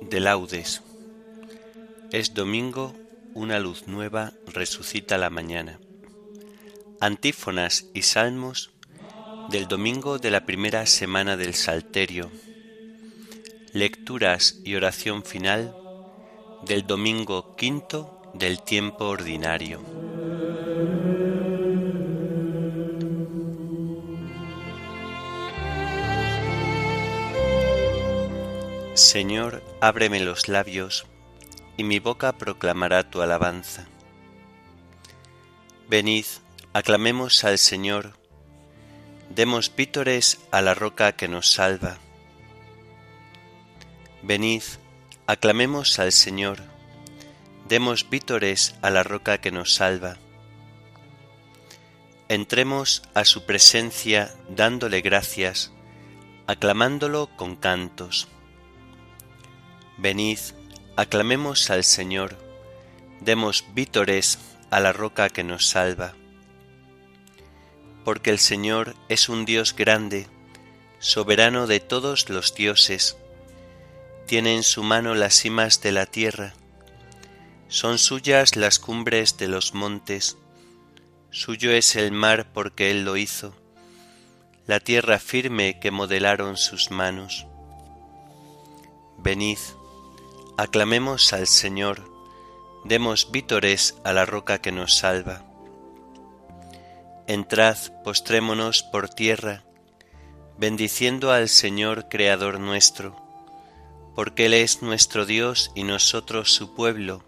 de laudes. Es domingo, una luz nueva resucita la mañana. Antífonas y salmos del domingo de la primera semana del Salterio. Lecturas y oración final del domingo quinto del tiempo ordinario. Señor, ábreme los labios, y mi boca proclamará tu alabanza. Venid, aclamemos al Señor, demos vítores a la roca que nos salva. Venid, aclamemos al Señor, demos vítores a la roca que nos salva. Entremos a su presencia dándole gracias, aclamándolo con cantos. Venid, aclamemos al Señor, demos vítores a la roca que nos salva. Porque el Señor es un Dios grande, soberano de todos los dioses, tiene en su mano las cimas de la tierra, son suyas las cumbres de los montes, suyo es el mar porque Él lo hizo, la tierra firme que modelaron sus manos. Venid, Aclamemos al Señor, demos vítores a la roca que nos salva. Entrad, postrémonos por tierra, bendiciendo al Señor Creador nuestro, porque Él es nuestro Dios y nosotros su pueblo,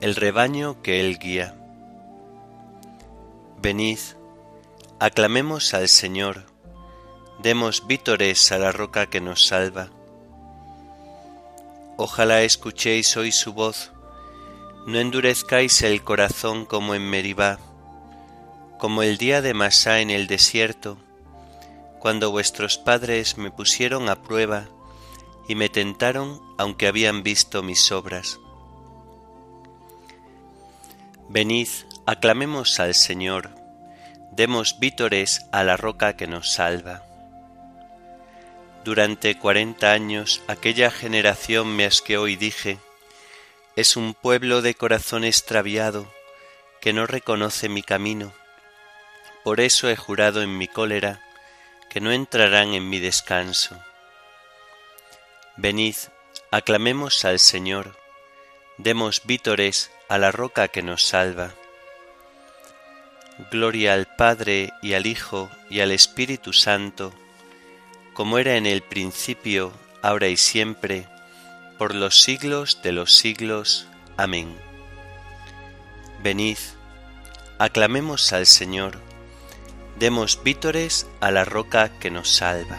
el rebaño que Él guía. Venid, aclamemos al Señor, demos vítores a la roca que nos salva Ojalá escuchéis hoy su voz, no endurezcáis el corazón como en Meribá, como el día de Masá en el desierto, cuando vuestros padres me pusieron a prueba y me tentaron aunque habían visto mis obras. Venid, aclamemos al Señor, demos vítores a la roca que nos salva. Durante cuarenta años aquella generación me asqueó y dije, es un pueblo de corazón extraviado que no reconoce mi camino. Por eso he jurado en mi cólera que no entrarán en mi descanso. Venid, aclamemos al Señor, demos vítores a la roca que nos salva. Gloria al Padre y al Hijo y al Espíritu Santo, como era en el principio, ahora y siempre, por los siglos de los siglos. Amén. Venid, aclamemos al Señor, demos vítores a la roca que nos salva.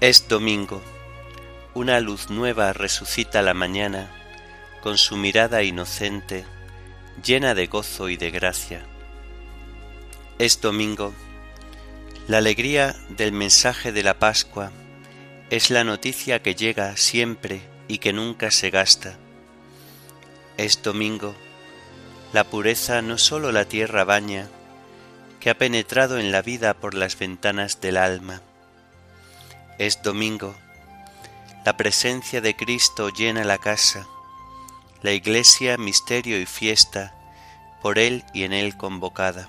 Es domingo, una luz nueva resucita la mañana, con su mirada inocente, llena de gozo y de gracia es domingo. La alegría del mensaje de la Pascua es la noticia que llega siempre y que nunca se gasta. Es domingo. La pureza no sólo la tierra baña, que ha penetrado en la vida por las ventanas del alma. Es domingo. La presencia de Cristo llena la casa, la iglesia misterio y fiesta, por Él y en Él convocada.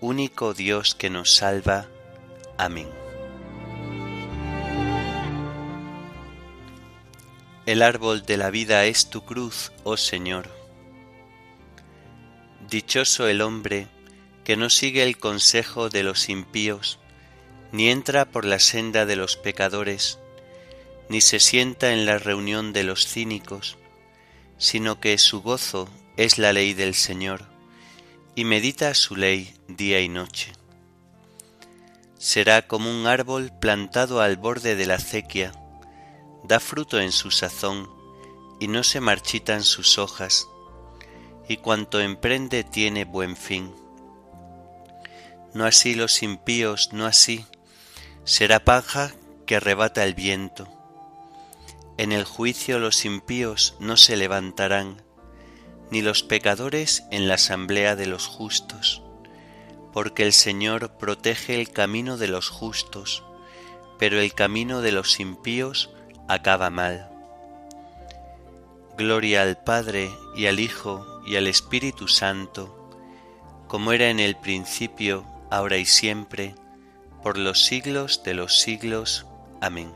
único Dios que nos salva. Amén. El árbol de la vida es tu cruz, oh Señor. Dichoso el hombre que no sigue el consejo de los impíos, ni entra por la senda de los pecadores, ni se sienta en la reunión de los cínicos, sino que su gozo es la ley del Señor, y medita su ley día y noche. Será como un árbol plantado al borde de la acequia, da fruto en su sazón, y no se marchitan sus hojas, y cuanto emprende tiene buen fin. No así los impíos, no así, será paja que arrebata el viento. En el juicio los impíos no se levantarán, ni los pecadores en la asamblea de los justos, porque el Señor protege el camino de los justos, pero el camino de los impíos acaba mal. Gloria al Padre y al Hijo y al Espíritu Santo, como era en el principio, ahora y siempre, por los siglos de los siglos. Amén.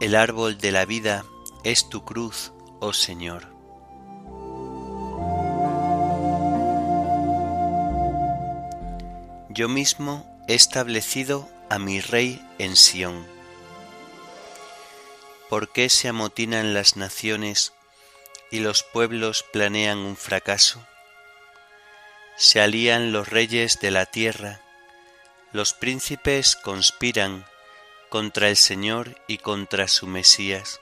El árbol de la vida es tu cruz, oh Señor. Yo mismo he establecido a mi Rey en Sión ¿Por qué se amotinan las naciones y los pueblos planean un fracaso? Se alían los reyes de la tierra, los príncipes conspiran contra el Señor y contra su Mesías.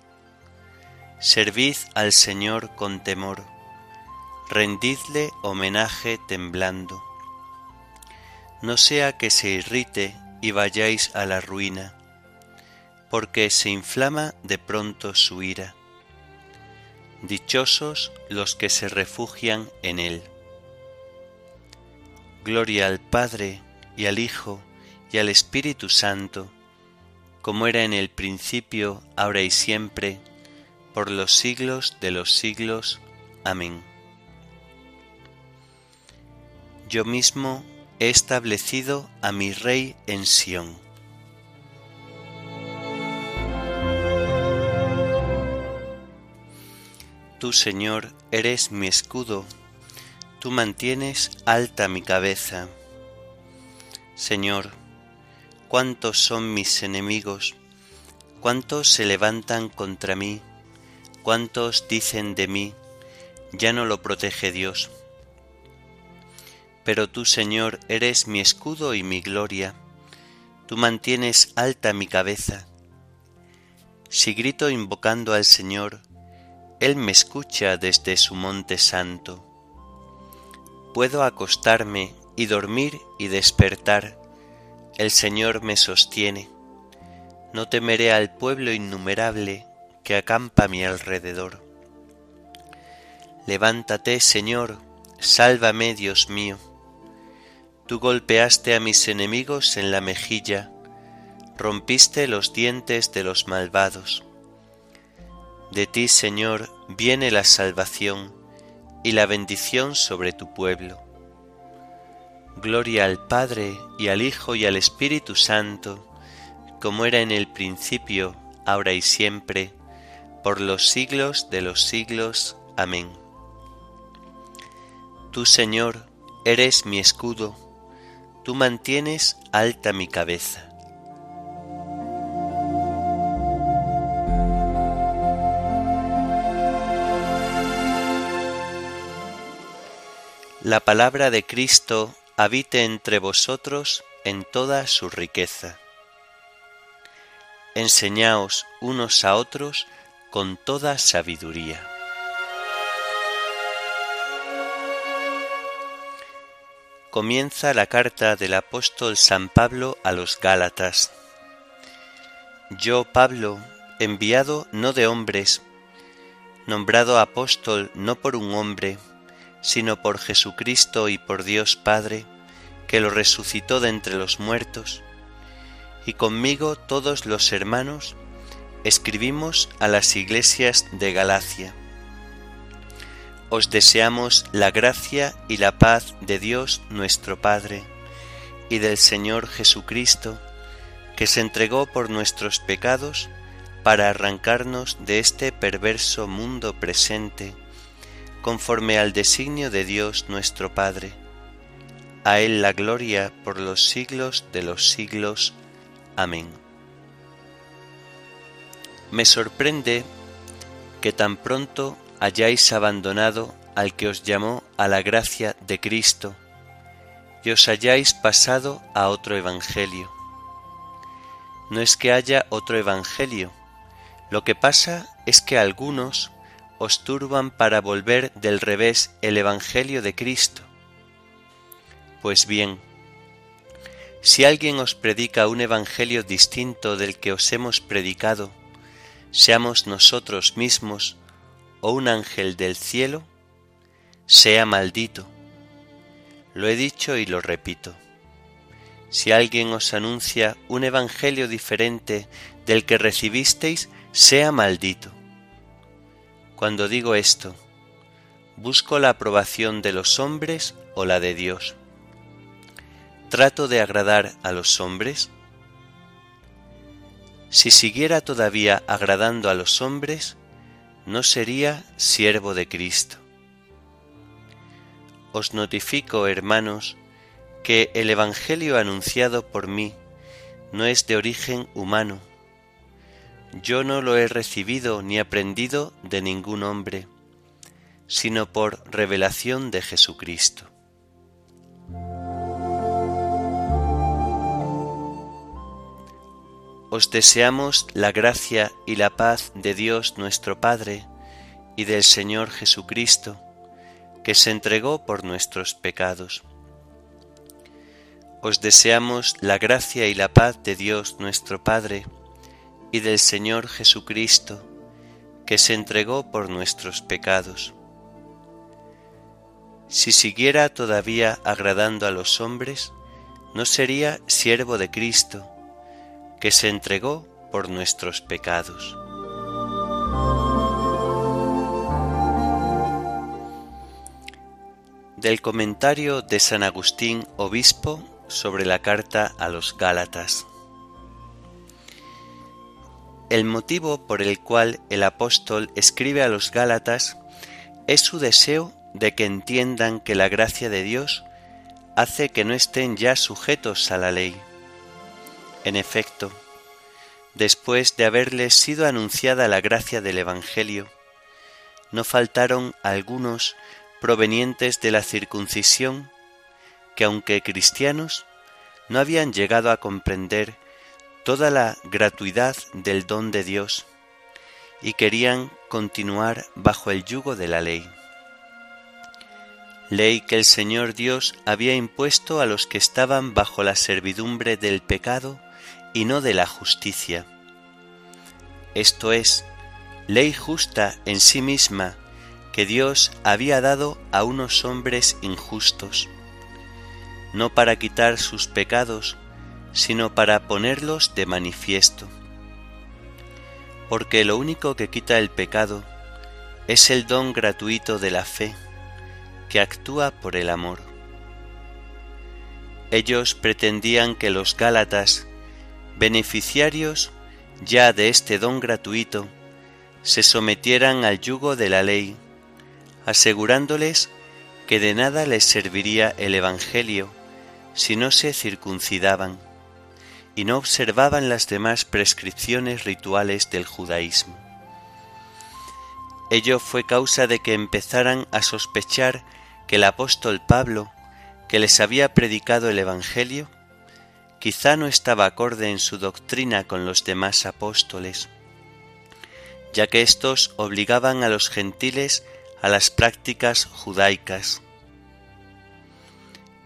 Servid al Señor con temor, rendidle homenaje temblando. No sea que se irrite y vayáis a la ruina, porque se inflama de pronto su ira. Dichosos los que se refugian en él. Gloria al Padre y al Hijo y al Espíritu Santo, como era en el principio, ahora y siempre, por los siglos de los siglos. Amén. Yo mismo he establecido a mi Rey en Sión. Tú, Señor, eres mi escudo, tú mantienes alta mi cabeza. Señor, cuántos son mis enemigos, cuántos se levantan contra mí, cuántos dicen de mí, ya no lo protege Dios. Pero tú, Señor, eres mi escudo y mi gloria, tú mantienes alta mi cabeza. Si grito invocando al Señor, Él me escucha desde su monte santo. Puedo acostarme y dormir y despertar, el Señor me sostiene. No temeré al pueblo innumerable acampa a mi alrededor. Levántate, Señor, sálvame, Dios mío Tú golpeaste a mis enemigos en la mejilla, rompiste los dientes de los malvados. De ti, Señor, viene la salvación y la bendición sobre tu pueblo. Gloria al Padre y al Hijo y al Espíritu Santo, como era en el principio, ahora y siempre, por los siglos de los siglos. Amén. Tú, Señor, eres mi escudo, tú mantienes alta mi cabeza. La palabra de Cristo habite entre vosotros en toda su riqueza. Enseñaos unos a otros con toda sabiduría. Comienza la carta del apóstol San Pablo a los Gálatas. Yo, Pablo, enviado no de hombres, nombrado apóstol no por un hombre, sino por Jesucristo y por Dios Padre, que lo resucitó de entre los muertos, y conmigo todos los hermanos escribimos a las iglesias de Galacia. Os deseamos la gracia y la paz de Dios nuestro Padre y del Señor Jesucristo, que se entregó por nuestros pecados para arrancarnos de este perverso mundo presente, conforme al designio de Dios nuestro Padre. A Él la gloria por los siglos de los siglos. Amén. Me sorprende que tan pronto hayáis abandonado al que os llamó a la gracia de Cristo y os hayáis pasado a otro Evangelio. No es que haya otro Evangelio, lo que pasa es que algunos os turban para volver del revés el Evangelio de Cristo. Pues bien, si alguien os predica un Evangelio distinto del que os hemos predicado, seamos nosotros mismos o un ángel del cielo, sea maldito. Lo he dicho y lo repito. Si alguien os anuncia un Evangelio diferente del que recibisteis, sea maldito. Cuando digo esto, ¿busco la aprobación de los hombres o la de Dios? ¿Trato de agradar a los hombres? Si siguiera todavía agradando a los hombres, no sería siervo de Cristo. Os notifico, hermanos, que el Evangelio anunciado por mí no es de origen humano, yo no lo he recibido ni aprendido de ningún hombre, sino por revelación de Jesucristo. Os deseamos la gracia y la paz de Dios nuestro Padre y del Señor Jesucristo, que se entregó por nuestros pecados. Os deseamos la gracia y la paz de Dios nuestro Padre, y del Señor Jesucristo, que se entregó por nuestros pecados. Si siguiera todavía agradando a los hombres, no sería siervo de Cristo, que se entregó por nuestros pecados. Del comentario de San Agustín, obispo, sobre la carta a los Gálatas. El motivo por el cual el apóstol escribe a los Gálatas es su deseo de que entiendan que la gracia de Dios hace que no estén ya sujetos a la ley. En efecto, después de haberles sido anunciada la gracia del Evangelio, no faltaron algunos provenientes de la circuncisión que aunque cristianos no habían llegado a comprender toda la gratuidad del don de Dios y querían continuar bajo el yugo de la ley. Ley que el Señor Dios había impuesto a los que estaban bajo la servidumbre del pecado y no de la justicia. Esto es, ley justa en sí misma que Dios había dado a unos hombres injustos, no para quitar sus pecados, sino para ponerlos de manifiesto. Porque lo único que quita el pecado es el don gratuito de la fe, que actúa por el amor. Ellos pretendían que los Gálatas, beneficiarios ya de este don gratuito, se sometieran al yugo de la ley, asegurándoles que de nada les serviría el Evangelio si no se circuncidaban y no observaban las demás prescripciones rituales del judaísmo. Ello fue causa de que empezaran a sospechar que el apóstol Pablo, que les había predicado el Evangelio, quizá no estaba acorde en su doctrina con los demás apóstoles, ya que éstos obligaban a los gentiles a las prácticas judaicas.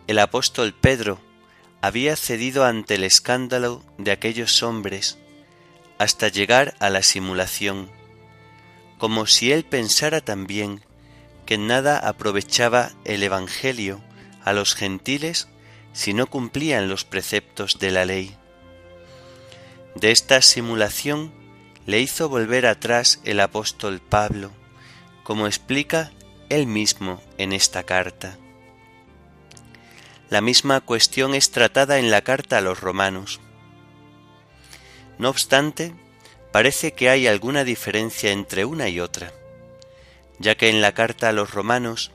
El apóstol Pedro había cedido ante el escándalo de aquellos hombres hasta llegar a la simulación, como si él pensara también que nada aprovechaba el Evangelio a los gentiles si no cumplían los preceptos de la ley. De esta simulación le hizo volver atrás el apóstol Pablo, como explica él mismo en esta carta. La misma cuestión es tratada en la carta a los romanos. No obstante, parece que hay alguna diferencia entre una y otra, ya que en la carta a los romanos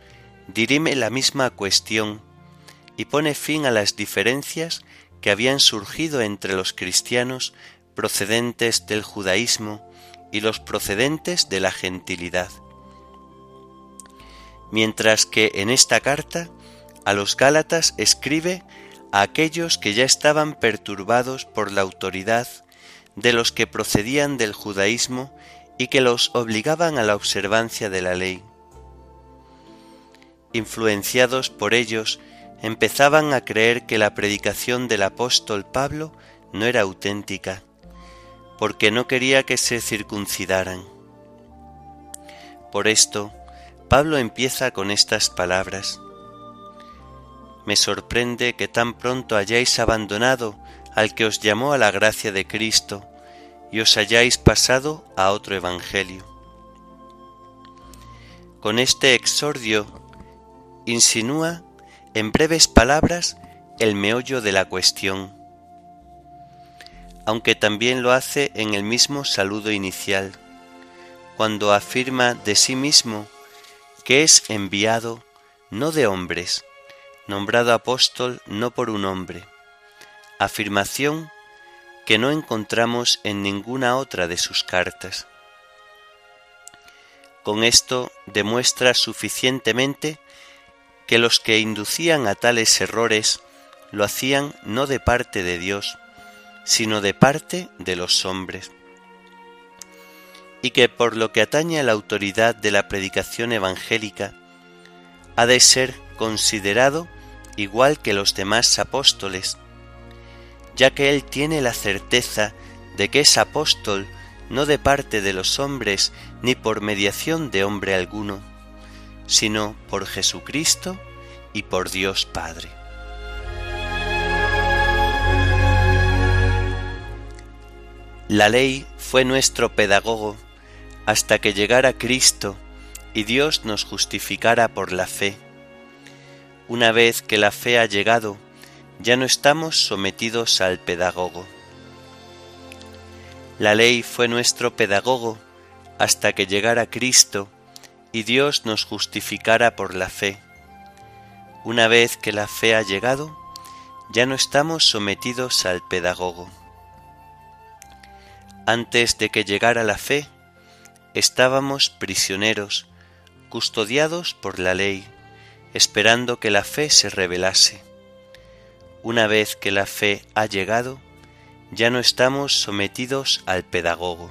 dirime la misma cuestión y pone fin a las diferencias que habían surgido entre los cristianos procedentes del judaísmo y los procedentes de la gentilidad. Mientras que en esta carta a los Gálatas escribe a aquellos que ya estaban perturbados por la autoridad de los que procedían del judaísmo y que los obligaban a la observancia de la ley. Influenciados por ellos empezaban a creer que la predicación del apóstol Pablo no era auténtica, porque no quería que se circuncidaran. Por esto, Pablo empieza con estas palabras. Me sorprende que tan pronto hayáis abandonado al que os llamó a la gracia de Cristo y os hayáis pasado a otro evangelio. Con este exordio insinúa en breves palabras el meollo de la cuestión, aunque también lo hace en el mismo saludo inicial, cuando afirma de sí mismo que es enviado no de hombres, nombrado apóstol no por un hombre, afirmación que no encontramos en ninguna otra de sus cartas. Con esto demuestra suficientemente que los que inducían a tales errores lo hacían no de parte de Dios, sino de parte de los hombres, y que por lo que atañe a la autoridad de la predicación evangélica, ha de ser considerado igual que los demás apóstoles, ya que él tiene la certeza de que es apóstol no de parte de los hombres ni por mediación de hombre alguno, sino por Jesucristo y por Dios Padre. La ley fue nuestro pedagogo hasta que llegara Cristo y Dios nos justificara por la fe. Una vez que la fe ha llegado, ya no estamos sometidos al pedagogo. La ley fue nuestro pedagogo hasta que llegara Cristo y Dios nos justificara por la fe. Una vez que la fe ha llegado, ya no estamos sometidos al pedagogo. Antes de que llegara la fe, estábamos prisioneros, custodiados por la ley, esperando que la fe se revelase. Una vez que la fe ha llegado, ya no estamos sometidos al pedagogo.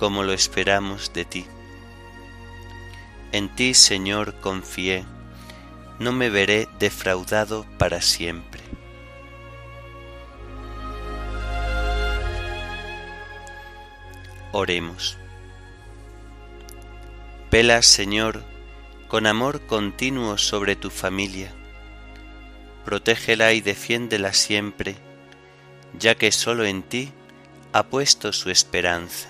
como lo esperamos de ti. En ti, Señor, confié, no me veré defraudado para siempre. Oremos. Vela, Señor, con amor continuo sobre tu familia. Protégela y defiéndela siempre, ya que sólo en ti ha puesto su esperanza